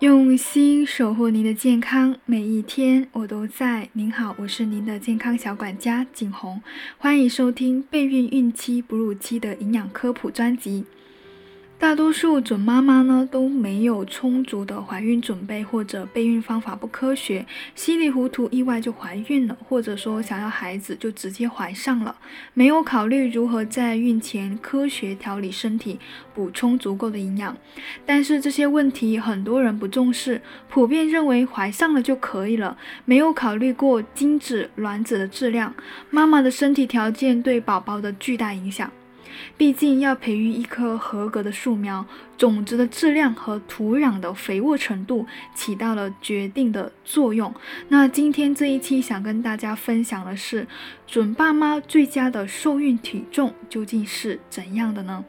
用心守护您的健康，每一天我都在。您好，我是您的健康小管家景红，欢迎收听备孕孕期、哺乳期的营养科普专辑。大多数准妈妈呢都没有充足的怀孕准备，或者备孕方法不科学，稀里糊涂意外就怀孕了，或者说想要孩子就直接怀上了，没有考虑如何在孕前科学调理身体，补充足够的营养。但是这些问题很多人不重视，普遍认为怀上了就可以了，没有考虑过精子卵子的质量，妈妈的身体条件对宝宝的巨大影响。毕竟要培育一棵合格的树苗，种子的质量和土壤的肥沃程度起到了决定的作用。那今天这一期想跟大家分享的是，准爸妈最佳的受孕体重究竟是怎样的呢？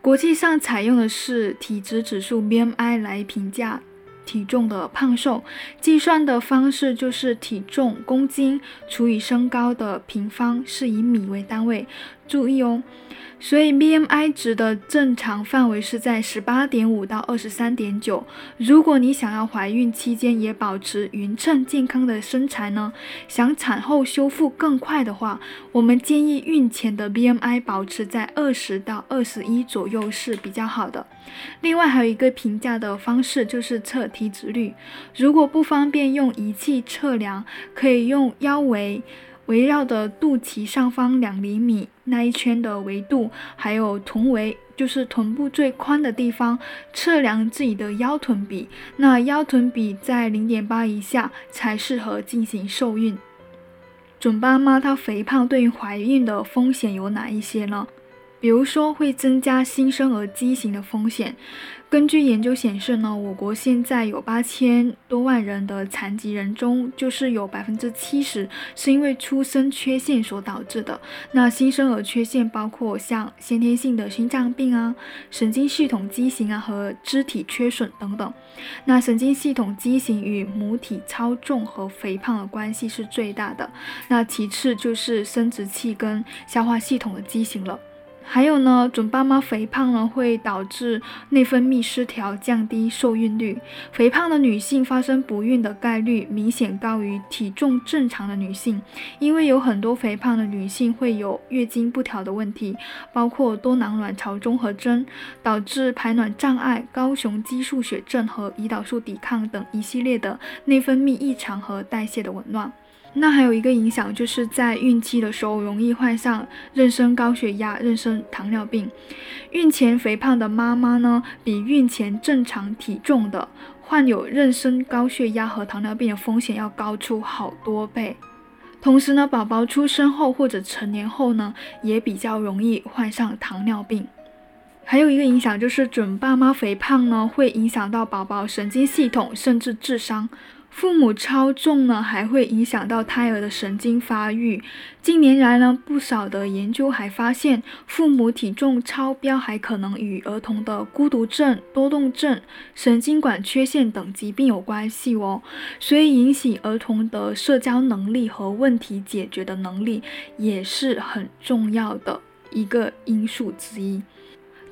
国际上采用的是体脂指数 BMI 来评价。体重的胖瘦计算的方式就是体重公斤除以身高的平方，是以米为单位。注意哦。所以 BMI 值的正常范围是在十八点五到二十三点九。如果你想要怀孕期间也保持匀称健康的身材呢，想产后修复更快的话，我们建议孕前的 BMI 保持在二十到二十一左右是比较好的。另外还有一个评价的方式就是测体脂率，如果不方便用仪器测量，可以用腰围。围绕的肚脐上方两厘米那一圈的维度，还有臀围，就是臀部最宽的地方，测量自己的腰臀比。那腰臀比在零点八以下才适合进行受孕。准妈妈她肥胖对于怀孕的风险有哪一些呢？比如说会增加新生儿畸形的风险。根据研究显示呢，我国现在有八千多万人的残疾人中，就是有百分之七十是因为出生缺陷所导致的。那新生儿缺陷包括像先天性的心脏病啊、神经系统畸形啊和肢体缺损等等。那神经系统畸形与母体超重和肥胖的关系是最大的。那其次就是生殖器跟消化系统的畸形了。还有呢，准爸妈肥胖呢会导致内分泌失调，降低受孕率。肥胖的女性发生不孕的概率明显高于体重正常的女性，因为有很多肥胖的女性会有月经不调的问题，包括多囊卵巢综合征，导致排卵障碍、高雄激素血症和胰岛素抵抗等一系列的内分泌异常和代谢的紊乱。那还有一个影响，就是在孕期的时候容易患上妊娠高血压、妊娠糖尿病。孕前肥胖的妈妈呢，比孕前正常体重的患有妊娠高血压和糖尿病的风险要高出好多倍。同时呢，宝宝出生后或者成年后呢，也比较容易患上糖尿病。还有一个影响就是准爸妈肥胖呢，会影响到宝宝神经系统甚至智商。父母超重呢，还会影响到胎儿的神经发育。近年来呢，不少的研究还发现，父母体重超标还可能与儿童的孤独症、多动症、神经管缺陷等疾病有关系哦。所以，引起儿童的社交能力和问题解决的能力也是很重要的一个因素之一。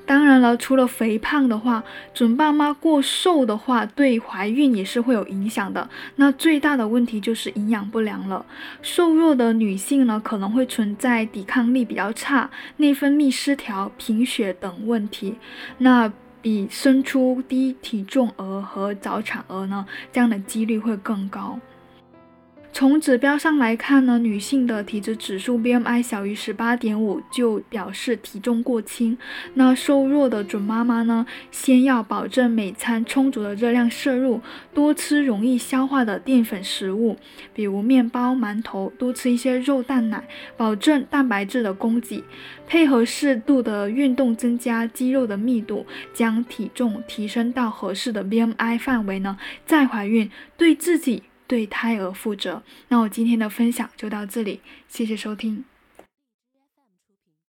当然了，除了肥胖的话，准爸妈过瘦的话，对怀孕也是会有影响的。那最大的问题就是营养不良了。瘦弱的女性呢，可能会存在抵抗力比较差、内分泌失调、贫血等问题。那比生出低体重儿和早产儿呢，这样的几率会更高。从指标上来看呢，女性的体脂指数 BMI 小于十八点五就表示体重过轻。那瘦弱的准妈妈呢，先要保证每餐充足的热量摄入，多吃容易消化的淀粉食物，比如面包、馒头，多吃一些肉蛋奶，保证蛋白质的供给，配合适度的运动，增加肌肉的密度，将体重提升到合适的 BMI 范围呢，再怀孕，对自己。对胎儿负责。那我今天的分享就到这里，谢谢收听。